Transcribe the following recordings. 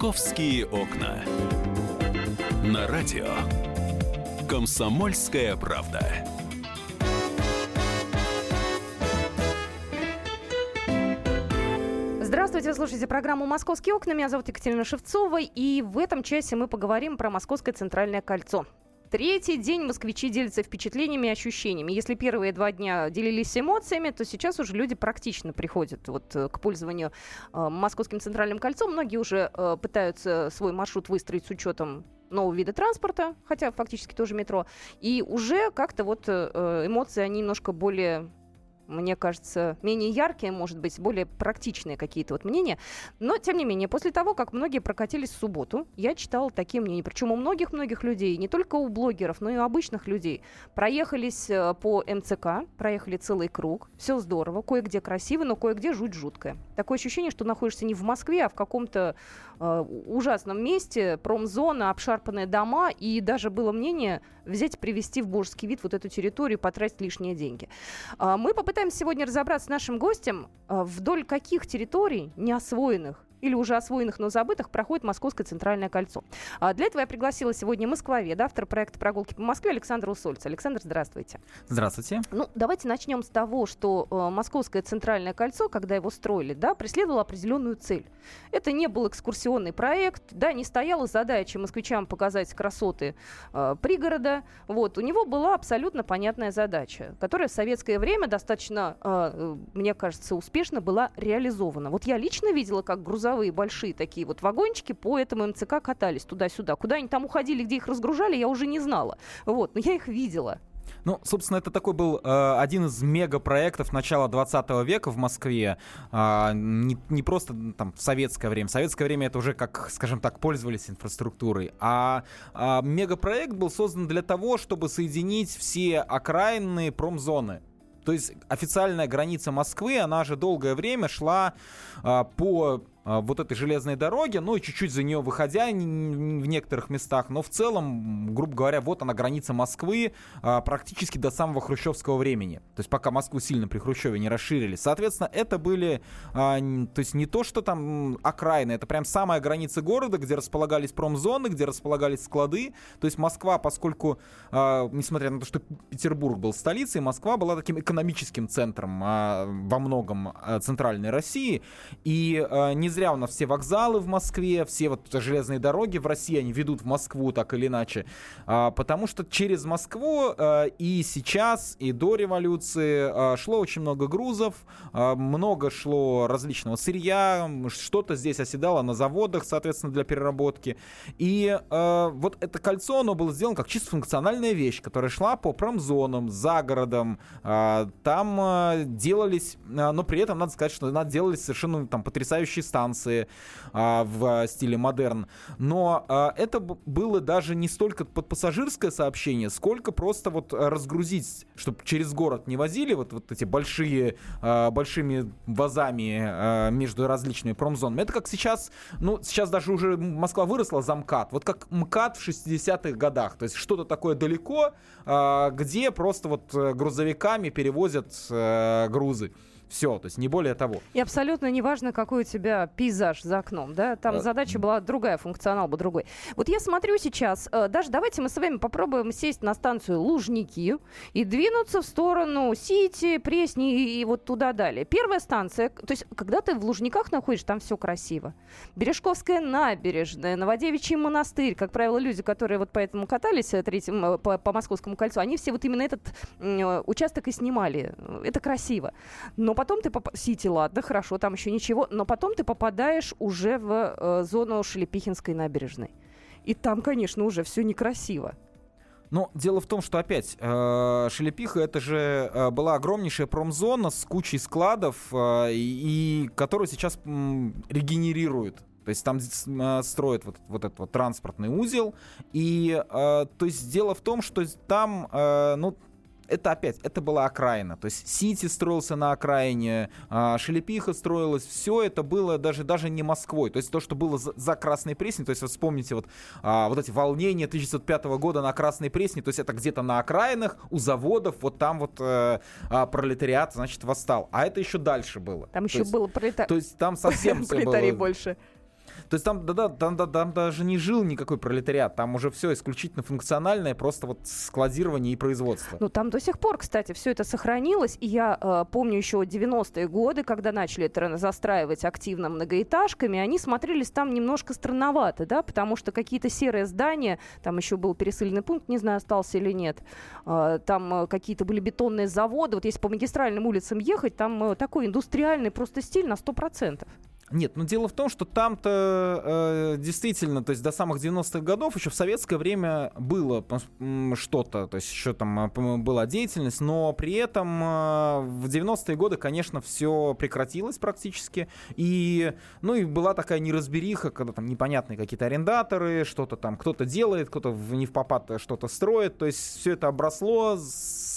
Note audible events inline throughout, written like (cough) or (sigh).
«Московские окна». На радио «Комсомольская правда». Здравствуйте, вы слушаете программу «Московские окна». Меня зовут Екатерина Шевцова, и в этом часе мы поговорим про Московское центральное кольцо. Третий день москвичи делятся впечатлениями и ощущениями. Если первые два дня делились эмоциями, то сейчас уже люди практично приходят вот э, к пользованию э, Московским центральным кольцом. Многие уже э, пытаются свой маршрут выстроить с учетом нового вида транспорта, хотя фактически тоже метро. И уже как-то вот э, эмоции, они немножко более мне кажется, менее яркие, может быть, более практичные какие-то вот мнения. Но, тем не менее, после того, как многие прокатились в субботу, я читала такие мнения. Причем у многих-многих людей, не только у блогеров, но и у обычных людей. Проехались э, по МЦК, проехали целый круг. Все здорово, кое-где красиво, но кое-где жуть жуткое. Такое ощущение, что находишься не в Москве, а в каком-то э, ужасном месте, промзона, обшарпанные дома. И даже было мнение взять, привести в божеский вид вот эту территорию, потратить лишние деньги. Э, мы попытаемся сегодня разобраться с нашим гостем, а, вдоль каких территорий неосвоенных или уже освоенных, но забытых, проходит Московское центральное кольцо. А для этого я пригласила сегодня Москвоведа, автор проекта «Прогулки по Москве» Александра Усольца. Александр, здравствуйте. Здравствуйте. Ну, давайте начнем с того, что э, Московское центральное кольцо, когда его строили, да, преследовало определенную цель. Это не был экскурсионный проект, да, не стояла задача москвичам показать красоты э, пригорода. Вот, у него была абсолютно понятная задача, которая в советское время достаточно, э, э мне кажется, успешно была реализована. Вот я лично видела, как грузовые грузовые большие такие вот вагончики по этому МЦК катались туда-сюда. Куда они там уходили, где их разгружали, я уже не знала. Вот, но я их видела. Ну, собственно, это такой был э, один из мегапроектов начала 20 века в Москве. Э, не, не просто там в советское время. В советское время это уже, как, скажем так, пользовались инфраструктурой. А э, мегапроект был создан для того, чтобы соединить все окраинные промзоны. То есть официальная граница Москвы, она же долгое время шла э, по вот этой железной дороги, ну и чуть-чуть за нее выходя в некоторых местах, но в целом, грубо говоря, вот она граница Москвы а, практически до самого хрущевского времени. То есть пока Москву сильно при Хрущеве не расширили. Соответственно, это были, а, то есть не то, что там окраины, это прям самая граница города, где располагались промзоны, где располагались склады. То есть Москва, поскольку, несмотря на то, что Петербург был столицей, Москва была таким экономическим центром во многом центральной России. И не зря у нас все вокзалы в Москве, все вот железные дороги в России, они ведут в Москву так или иначе. А, потому что через Москву а, и сейчас, и до революции а, шло очень много грузов, а, много шло различного сырья, что-то здесь оседало на заводах, соответственно, для переработки. И а, вот это кольцо, оно было сделано как чисто функциональная вещь, которая шла по промзонам, за городом. А, там а, делались, а, но при этом надо сказать, что делались совершенно там потрясающие станции станции а, в стиле модерн. Но а, это было даже не столько под пассажирское сообщение, сколько просто вот разгрузить, чтобы через город не возили вот, вот эти большие, а, большими вазами между различными промзонами. Это как сейчас, ну, сейчас даже уже Москва выросла за МКАД. Вот как МКАД в 60-х годах. То есть что-то такое далеко, где просто вот э, грузовиками перевозят а, грузы. Все, то есть не более того. И абсолютно неважно, какой у тебя пейзаж за окном, да? Там а... задача была другая, функционал был другой. Вот я смотрю сейчас, э, даже давайте мы с вами попробуем сесть на станцию Лужники и двинуться в сторону Сити, Пресни и вот туда далее. Первая станция, то есть когда ты в Лужниках находишь, там все красиво. Бережковская набережная, Новодевичий монастырь, как правило, люди, которые вот поэтому катались э, третьим, э, по, по Московскому кольцу, они все вот именно этот участок и снимали. Это красиво. Но потом ты... Поп... Сити, ладно, хорошо, там еще ничего. Но потом ты попадаешь уже в э, зону Шелепихинской набережной. И там, конечно, уже все некрасиво. Но дело в том, что опять э, Шелепиха это же э, была огромнейшая промзона с кучей складов, э, и, которую сейчас регенерируют. То есть там э, строят вот, вот этот вот транспортный узел. И то есть дело в том, что там, ну, это опять, это была окраина. То есть Сити строился на окраине, а, Шелепиха строилась, все это было даже, даже не Москвой. То есть то, что было за, за Красной Пресни, то есть вот вспомните вот, а, вот эти волнения 1905 года на Красной Пресне, то есть это где-то на окраинах, у заводов, вот там вот э, а, пролетариат, значит, восстал. А это еще дальше было. Там еще есть, было пролетариат. То есть там совсем все было... больше. То есть там, да, да, там, да, там даже не жил никакой пролетариат, там уже все исключительно функциональное, просто вот складирование и производство. Ну, там до сих пор, кстати, все это сохранилось. И я э, помню еще 90-е годы, когда начали это застраивать активно многоэтажками, они смотрелись там немножко странновато, да, потому что какие-то серые здания, там еще был пересыльный пункт, не знаю, остался или нет, э, там э, какие-то были бетонные заводы. Вот если по магистральным улицам ехать, там э, такой индустриальный просто стиль на 100%. Нет, но дело в том, что там-то э, действительно, то есть до самых 90-х годов еще в советское время было что-то, то есть еще там э, была деятельность, но при этом э, в 90-е годы, конечно, все прекратилось практически, и, ну и была такая неразбериха, когда там непонятные какие-то арендаторы, что-то там кто-то делает, кто-то не в попад что-то строит, то есть все это обросло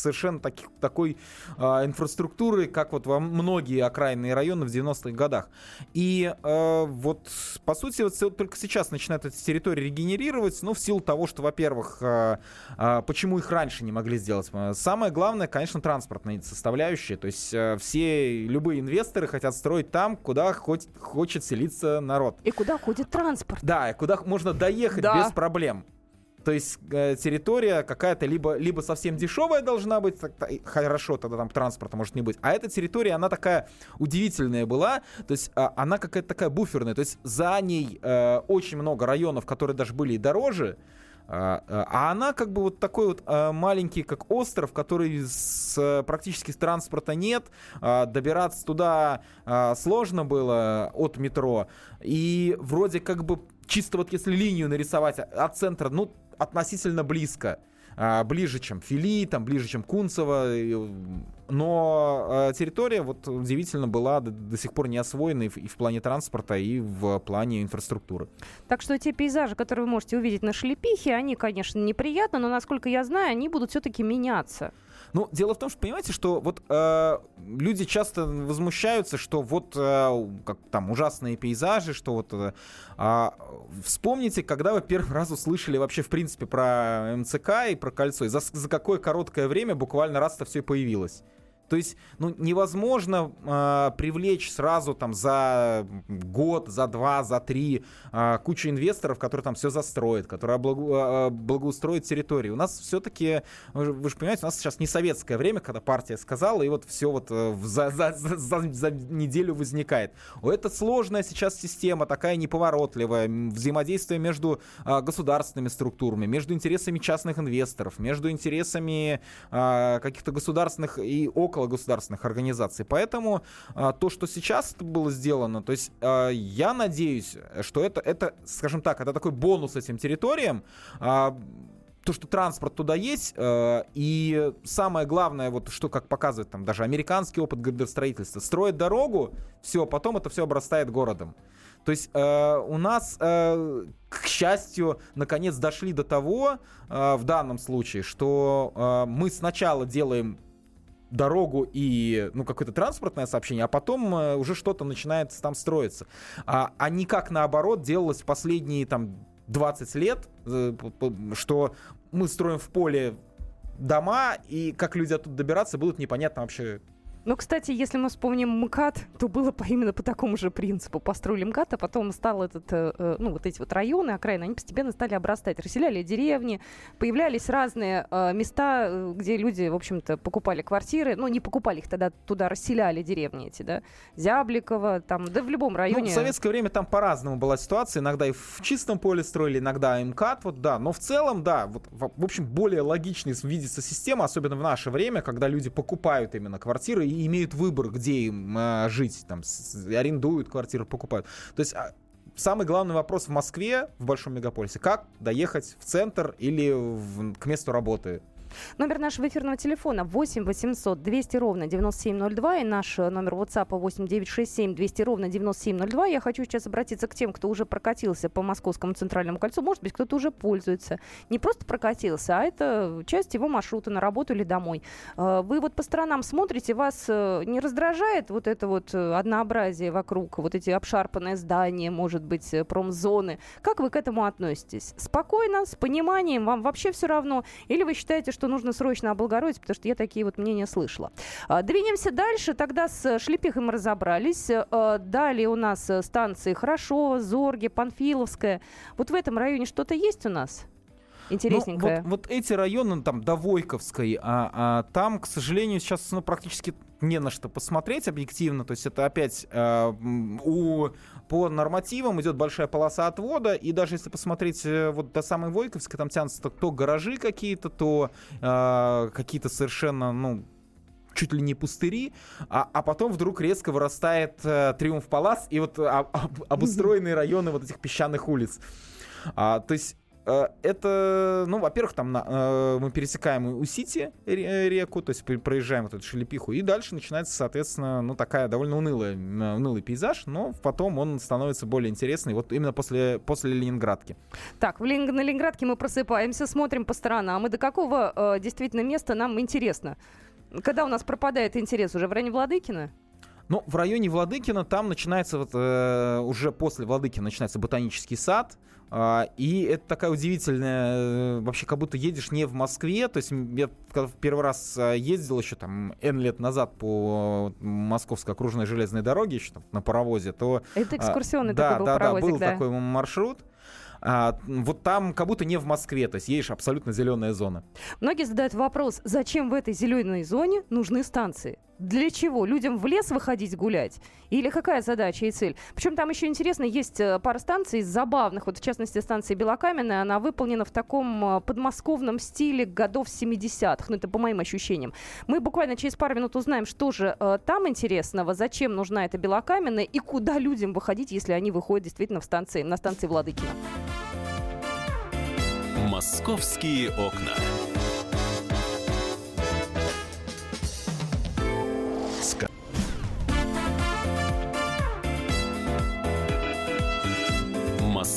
совершенно таких, такой э, инфраструктуры, как вот во многие окраинные районы в 90-х годах. И и э, вот, по сути, вот только сейчас начинают эти территории регенерироваться, ну, в силу того, что, во-первых, э, э, почему их раньше не могли сделать? Самое главное, конечно, транспортная составляющая. То есть э, все, любые инвесторы хотят строить там, куда хоть, хочет селиться народ. И куда ходит транспорт. Да, и куда можно доехать да. без проблем. То есть э, территория какая-то либо, либо совсем дешевая должна быть, так, хорошо, тогда там транспорта может не быть. А эта территория, она такая удивительная была, то есть э, она какая-то такая буферная. То есть за ней э, очень много районов, которые даже были и дороже, а, э, а она как бы вот такой вот э, маленький, как остров, который с, практически с транспорта нет. А, добираться туда сложно было от метро. И вроде как бы чисто вот если линию нарисовать от центра, ну, относительно близко. А, ближе, чем Фили, там, ближе, чем Кунцево. Но а, территория вот удивительно была до, до сих пор не освоена и в, и в плане транспорта, и в плане инфраструктуры. Так что те пейзажи, которые вы можете увидеть на Шлепихе, они, конечно, неприятны, но, насколько я знаю, они будут все-таки меняться. Ну, дело в том, что понимаете, что вот э, люди часто возмущаются, что вот э, как там ужасные пейзажи, что вот э, э, вспомните, когда вы первый раз услышали вообще в принципе про МЦК и про кольцо, и за, за какое короткое время буквально раз это все появилось. То есть, ну, невозможно э, привлечь сразу там за год, за два, за три э, кучу инвесторов, которые там все застроят, которые облагу, э, благоустроят территорию. У нас все-таки, вы же понимаете, у нас сейчас не советское время, когда партия сказала, и вот все вот э, за, за, за, за неделю возникает. Это сложная сейчас система, такая неповоротливая, взаимодействие между э, государственными структурами, между интересами частных инвесторов, между интересами э, каких-то государственных и около около государственных организаций. Поэтому а, то, что сейчас было сделано, то есть а, я надеюсь, что это, это, скажем так, это такой бонус этим территориям. А, то, что транспорт туда есть, и самое главное, вот что, как показывает там даже американский опыт градостроительства, строят дорогу, все, потом это все обрастает городом. То есть э, у нас, э, к счастью, наконец дошли до того, э, в данном случае, что э, мы сначала делаем дорогу и ну, какое-то транспортное сообщение, а потом э, уже что-то начинает там строиться. А, а не как наоборот делалось последние там 20 лет, э, что мы строим в поле дома, и как люди оттуда добираться, будут непонятно вообще ну, кстати, если мы вспомним МКАД, то было по, именно по такому же принципу. Построили МКАД, а потом стал этот, э, э, ну, вот эти вот районы, окраины, они постепенно стали обрастать. Расселяли деревни, появлялись разные э, места, э, где люди, в общем-то, покупали квартиры. Ну, не покупали их тогда, туда расселяли деревни эти, да. Зябликово, там, да в любом районе. Ну, в советское время там по-разному была ситуация. Иногда и в чистом поле строили, иногда МКАД, вот, да. Но в целом, да, вот, в общем, более логичной видится система, особенно в наше время, когда люди покупают именно квартиры имеют выбор, где им э, жить, там, с, арендуют квартиру, покупают. То есть а, самый главный вопрос в Москве, в большом мегаполисе, как доехать в центр или в, к месту работы Номер нашего эфирного телефона 8 800 200 ровно 9702 и наш э, номер WhatsApp 8 967 200 ровно 9702. Я хочу сейчас обратиться к тем, кто уже прокатился по Московскому центральному кольцу. Может быть, кто-то уже пользуется. Не просто прокатился, а это часть его маршрута на работу или домой. Э, вы вот по сторонам смотрите, вас э, не раздражает вот это вот однообразие вокруг, вот эти обшарпанные здания, может быть, промзоны. Как вы к этому относитесь? Спокойно, с пониманием, вам вообще все равно? Или вы считаете, что что нужно срочно облагородить, потому что я такие вот мнения слышала. А, двинемся дальше. Тогда с Шлепихой мы разобрались. А, далее у нас станции Хорошо, Зорге, Панфиловская. Вот в этом районе что-то есть у нас? Интересненькое. Ну, вот, вот эти районы, там, до Войковской, а, а, там, к сожалению, сейчас ну, практически не на что посмотреть объективно. То есть это опять э, у, по нормативам идет большая полоса отвода. И даже если посмотреть э, вот до самой Войковской, там тянутся то, то гаражи какие-то, то э, какие-то совершенно, ну, чуть ли не пустыри, а, а потом вдруг резко вырастает э, Триумф Палас и вот а, об, обустроенные районы вот этих песчаных улиц. А, то есть это, ну, во-первых, там на, э, мы пересекаем у Сити реку, то есть проезжаем вот эту шелепиху, и дальше начинается, соответственно, ну, такая довольно унылая, унылый пейзаж, но потом он становится более интересный, вот именно после, после Ленинградки. Так, в Ленин, на Ленинградке мы просыпаемся, смотрим по сторонам, и до какого э, действительно места нам интересно? Когда у нас пропадает интерес? Уже в районе Владыкина? Ну, в районе Владыкина там начинается вот, э, уже после Владыкина начинается ботанический сад, э, и это такая удивительная, э, вообще как будто едешь не в Москве, то есть я когда в первый раз э, ездил еще там N лет назад по Московской окружной железной дороге, еще там на паровозе, то... Это экскурсионный э, такой да, был да, паровозик, да, был да. такой маршрут, а, вот там как будто не в Москве, то есть едешь абсолютно зеленая зона. Многие задают вопрос, зачем в этой зеленой зоне нужны станции? Для чего? Людям в лес выходить гулять? Или какая задача и цель? Причем там еще интересно, есть э, пара станций забавных. Вот в частности станция Белокаменная, она выполнена в таком э, подмосковном стиле годов 70-х. Ну это по моим ощущениям. Мы буквально через пару минут узнаем, что же э, там интересного, зачем нужна эта Белокаменная и куда людям выходить, если они выходят действительно в станции, на станции Владыкина. Московские окна.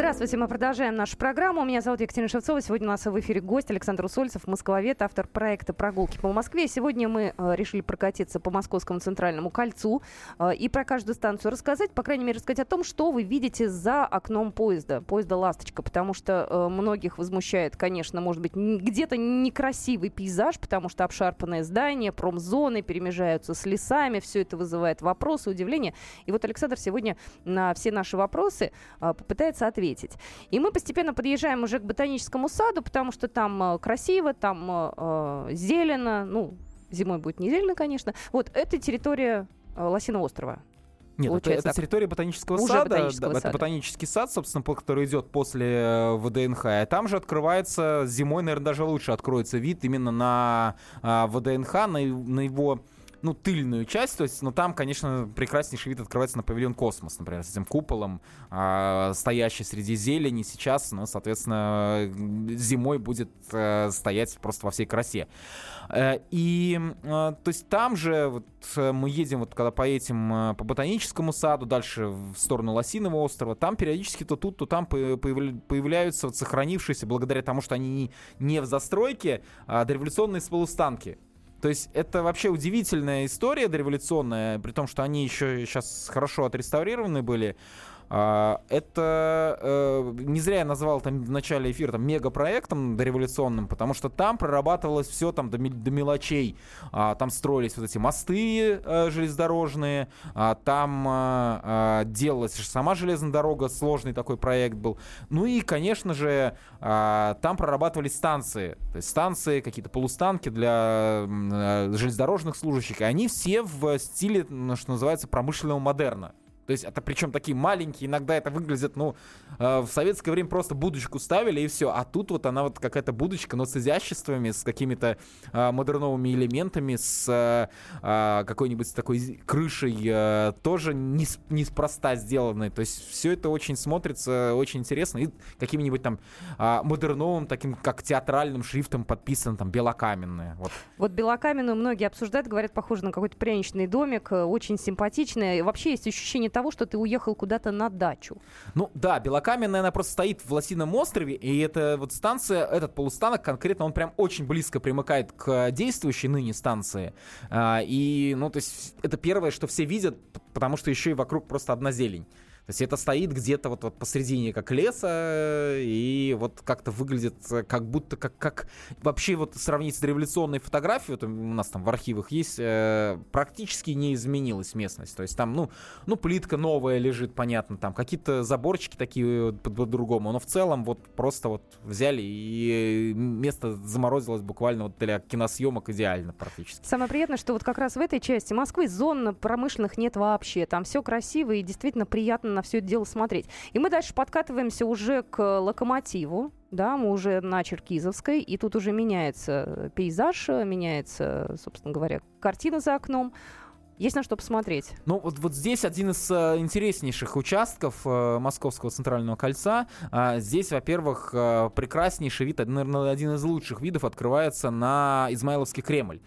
Здравствуйте, мы продолжаем нашу программу. Меня зовут Екатерина Шевцова. Сегодня у нас в эфире гость Александр Усольцев, москвовед, автор проекта «Прогулки по Москве». Сегодня мы э, решили прокатиться по Московскому центральному кольцу э, и про каждую станцию рассказать, по крайней мере, рассказать о том, что вы видите за окном поезда, поезда «Ласточка», потому что э, многих возмущает, конечно, может быть, где-то некрасивый пейзаж, потому что обшарпанное здание, промзоны перемежаются с лесами, все это вызывает вопросы, удивление. И вот Александр сегодня на все наши вопросы попытается ответить ответить. И мы постепенно подъезжаем уже к ботаническому саду, потому что там э, красиво, там э, э зелено, ну, зимой будет не зелено, конечно. Вот это территория э, Лосиного острова. Нет, это, это территория ботанического Уже сада. Ботанического да, сада. Это ботанический сад, собственно, который идет после э, ВДНХ. И там же открывается зимой, наверное, даже лучше откроется вид именно на а, ВДНХ, на, на его ну, тыльную часть, то есть, ну, там, конечно, прекраснейший вид открывается на павильон «Космос», например, с этим куполом, э, стоящий среди зелени сейчас, ну, соответственно, зимой будет э, стоять просто во всей красе. Э, и, э, то есть, там же вот, э, мы едем, вот когда поедем э, по ботаническому саду, дальше в сторону Лосиного острова, там периодически то тут, то там появляются вот сохранившиеся, благодаря тому, что они не в застройке, а дореволюционные полустанки то есть это вообще удивительная история дореволюционная, при том, что они еще сейчас хорошо отреставрированы были. А, это э, не зря я назвал там в начале эфира там мегапроектом дореволюционным, потому что там прорабатывалось все там до, мелочей. А, там строились вот эти мосты э, железнодорожные, а, там делалась сама железная дорога, сложный такой проект был. Ну и, конечно же, там прорабатывались станции, то есть станции, какие-то полустанки для э, железнодорожных служащих, и они все в стиле, что называется, промышленного модерна. То есть это причем такие маленькие, иногда это выглядит, ну, э, в советское время просто будочку ставили и все. А тут вот она вот какая-то будочка, но с изяществами, с какими-то э, модерновыми элементами, с э, какой-нибудь такой крышей, э, тоже не, неспроста сделанной. То есть все это очень смотрится, очень интересно. И каким-нибудь там э, модерновым, таким как театральным шрифтом подписан там белокаменное. Вот. вот белокаменную многие обсуждают, говорят, похоже на какой-то пряничный домик, э, очень симпатичный. И вообще есть ощущение того, того, что ты уехал куда-то на дачу. Ну да, Белокаменная, она просто стоит в Лосином острове, и эта вот станция, этот полустанок конкретно, он прям очень близко примыкает к действующей ныне станции. А, и, ну, то есть это первое, что все видят, потому что еще и вокруг просто одна зелень. То есть это стоит где-то вот, вот посредине как леса, и вот как-то выглядит как будто как, как вообще вот сравнить с революционной фотографией, вот у нас там в архивах есть, э, практически не изменилась местность. То есть там, ну, ну, плитка новая лежит, понятно, там какие-то заборчики такие по-другому, но в целом вот просто вот взяли и место заморозилось буквально вот для киносъемок идеально практически. Самое приятное, что вот как раз в этой части Москвы зон промышленных нет вообще. Там все красиво и действительно приятно на все это дело смотреть. И мы дальше подкатываемся уже к локомотиву. Да, мы уже на Черкизовской, и тут уже меняется пейзаж, меняется, собственно говоря, картина за окном. Есть на что посмотреть. Ну, вот, вот здесь один из э, интереснейших участков э, Московского центрального кольца. А, здесь, во-первых, э, прекраснейший вид, наверное, один из лучших видов открывается на Измайловский Кремль.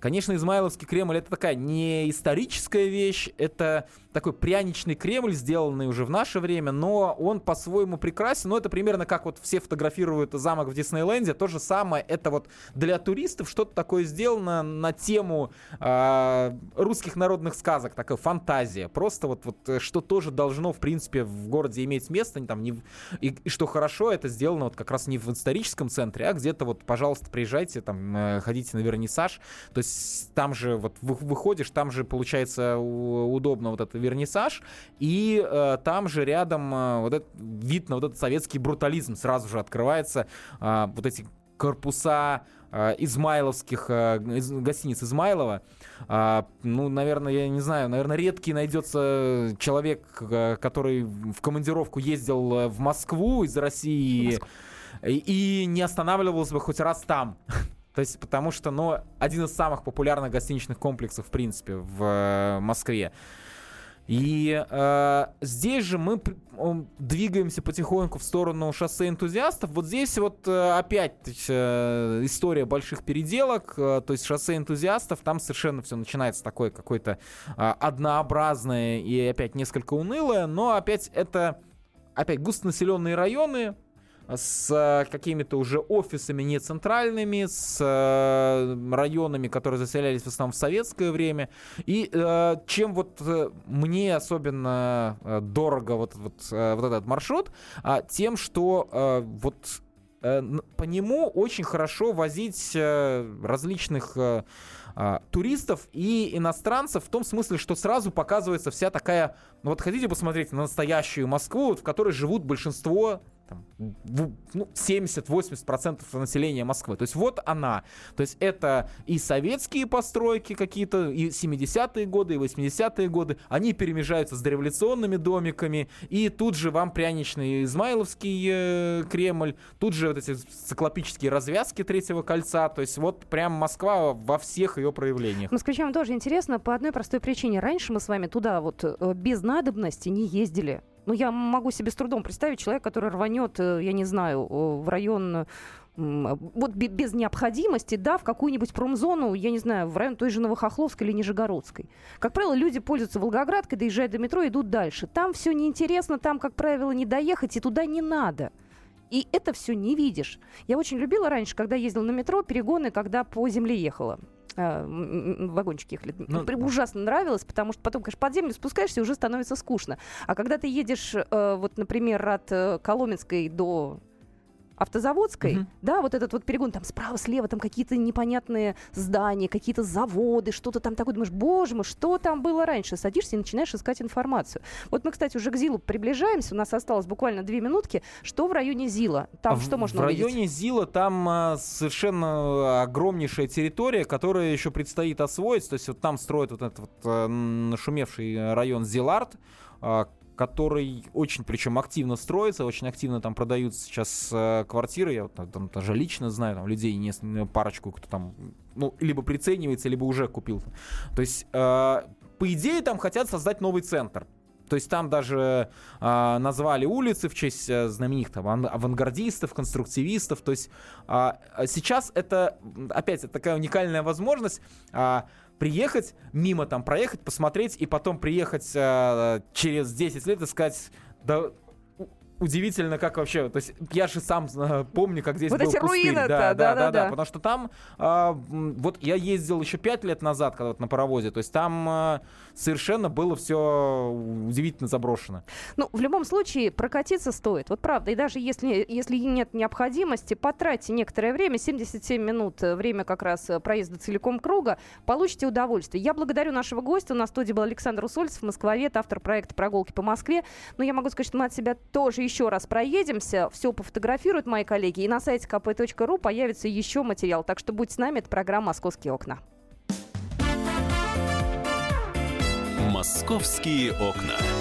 Конечно, Измайловский Кремль это такая не историческая вещь, это такой пряничный Кремль, сделанный уже в наше время, но он по-своему прекрасен. Но это примерно как вот все фотографируют замок в Диснейленде. То же самое, это вот для туристов что-то такое сделано на тему э, русских народных сказок, такая фантазия. Просто вот, вот э, что тоже должно, в принципе, в городе иметь место. Там, не, и, и что хорошо, это сделано вот как раз не в историческом центре, а где-то вот, пожалуйста, приезжайте, там, э, ходите на вернисаж. То есть там же вот выходишь, там же получается удобно вот это вернисаж, и э, там же рядом э, вот этот вид на вот этот советский брутализм сразу же открывается, э, вот эти корпуса э, измайловских, э, из, гостиниц Измайлова. Э, ну, наверное, я не знаю, наверное, редкий найдется человек, э, который в командировку ездил э, в Москву из России и, и не останавливался бы хоть раз там. (laughs) То есть, потому что, ну, один из самых популярных гостиничных комплексов, в принципе, в э, Москве. И э, здесь же мы двигаемся потихоньку в сторону шоссе энтузиастов. Вот здесь вот э, опять э, история больших переделок. Э, то есть шоссе энтузиастов, там совершенно все начинается такое какое-то э, однообразное и опять несколько унылое. Но опять это опять густонаселенные районы, с э, какими-то уже офисами не центральными, с э, районами, которые заселялись в основном в советское время. И э, чем вот мне особенно дорого вот, вот, вот этот маршрут, а тем, что вот по нему очень хорошо возить различных туристов и иностранцев в том смысле, что сразу показывается вся такая, ну вот хотите посмотреть на настоящую Москву, в которой живут большинство там, ну, 70-80% населения Москвы. То есть вот она. То есть это и советские постройки какие-то, и 70-е годы, и 80-е годы. Они перемежаются с дореволюционными домиками. И тут же вам пряничный Измайловский э, Кремль. Тут же вот эти циклопические развязки Третьего кольца. То есть вот прям Москва во всех ее проявлениях. Москвичам тоже интересно по одной простой причине. Раньше мы с вами туда вот э, без надобности не ездили. Ну, я могу себе с трудом представить человека, который рванет, э, я не знаю, в район вот без необходимости, да, в какую-нибудь промзону, я не знаю, в район той же Новохохловской или Нижегородской. Как правило, люди пользуются Волгоградкой, доезжают до метро, идут дальше. Там все неинтересно, там, как правило, не доехать, и туда не надо. И это все не видишь. Я очень любила раньше, когда ездила на метро, перегоны, когда по земле ехала. Э, вагончики ехали. Ну, ужасно нравилось, потому что потом, конечно, под землю спускаешься, и уже становится скучно. А когда ты едешь, э, вот, например, от э, Коломенской до автозаводской, угу. да, вот этот вот перегон, там справа, слева, там какие-то непонятные здания, какие-то заводы, что-то там такое, думаешь, боже мой, что там было раньше? Садишься и начинаешь искать информацию. Вот мы, кстати, уже к ЗИЛу приближаемся, у нас осталось буквально две минутки. Что в районе ЗИЛа? Там а что можно В увидеть? районе ЗИЛа там а, совершенно огромнейшая территория, которая еще предстоит освоить, то есть вот там строят вот этот вот а, нашумевший район ЗИЛАРТ, а, который очень, причем активно строится, очень активно там продаются сейчас э, квартиры. Я вот там даже лично знаю там людей, не, парочку, кто там, ну, либо приценивается, либо уже купил. То есть, э, по идее, там хотят создать новый центр. То есть там даже э, назвали улицы в честь э, знаменитых там, авангардистов, конструктивистов. То есть э, сейчас это, опять, такая уникальная возможность. Э, приехать, мимо там проехать, посмотреть, и потом приехать э, через 10 лет и сказать, да удивительно, как вообще, то есть я же сам э, помню, как здесь вот был эти пустырь. руины да, да, да, да, да, потому что там, э, вот я ездил еще пять лет назад, когда вот на паровозе, то есть там э, совершенно было все удивительно заброшено. Ну, в любом случае, прокатиться стоит, вот правда, и даже если, если нет необходимости, потратьте некоторое время, 77 минут, э, время как раз э, проезда целиком круга, получите удовольствие. Я благодарю нашего гостя, у нас в студии был Александр Усольцев, москвовед, автор проекта «Прогулки по Москве», но я могу сказать, что мы от себя тоже еще раз проедемся, все пофотографируют мои коллеги, и на сайте kp.ru появится еще материал. Так что будьте с нами, это программа «Московские окна». «Московские окна».